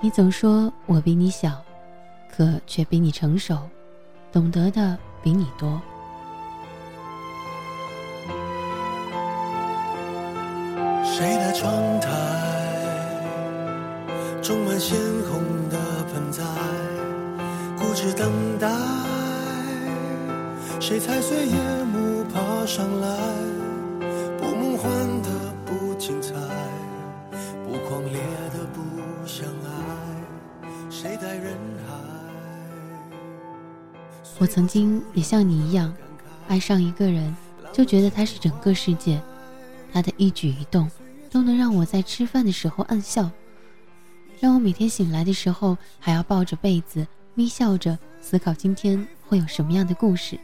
你总说我比你小，可却比你成熟，懂得的比你多。谁的窗台？种满鲜红的盆栽，固执等待。谁踩碎夜幕爬上来？不梦幻的我曾经也像你一样，爱上一个人，就觉得他是整个世界，他的一举一动都能让我在吃饭的时候暗笑。让我每天醒来的时候还要抱着被子眯笑着思考今天会有什么样的故事。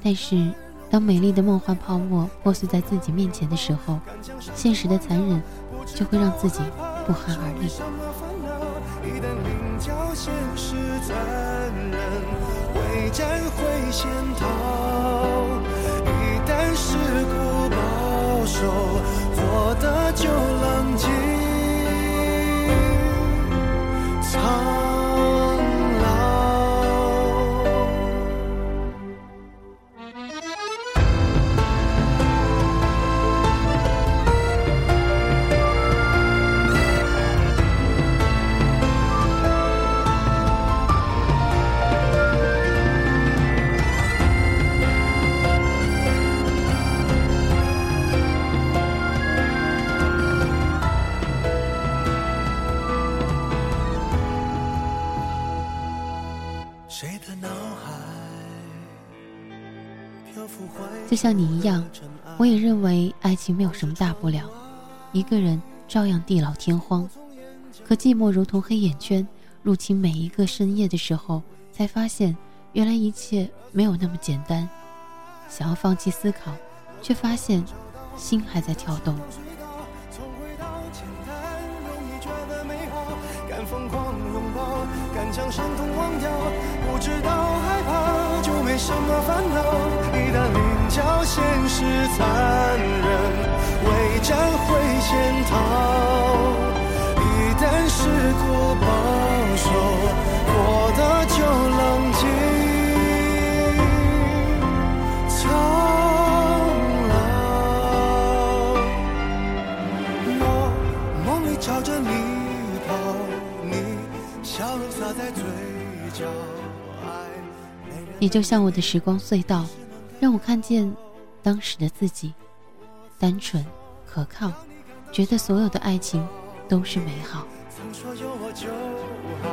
但是，当美丽的梦幻泡沫破碎在自己面前的时候，现实的残忍就会让自己不寒而栗。一旦名叫现实残忍，未战会先逃，一旦是故保守，活得就冷静。就像你一样，我也认为爱情没有什么大不了，一个人照样地老天荒。可寂寞如同黑眼圈，入侵每一个深夜的时候，才发现原来一切没有那么简单。想要放弃思考，却发现心还在跳动。没什么烦恼？一旦领教现实残忍，未战会先逃。一旦试过保守，过的就冷静苍老。我梦里朝着你跑，你笑容洒在嘴角。你就像我的时光隧道，让我看见当时的自己，单纯、可靠，觉得所有的爱情都是美好。曾说有我就好，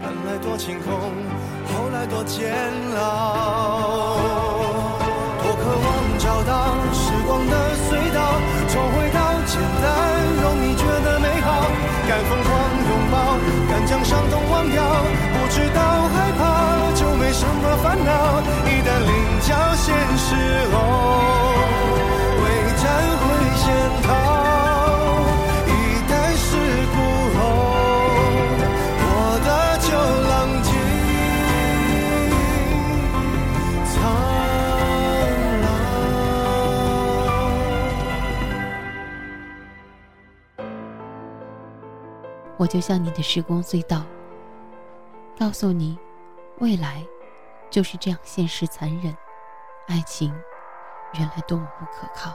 本来多晴空，后来多煎熬。烦恼，一旦领教现实后，未战会先逃。一旦事故后，过的就冷静苍老。我就像你的时光隧道，告诉你未来。就是这样，现实残忍，爱情原来多么不可靠。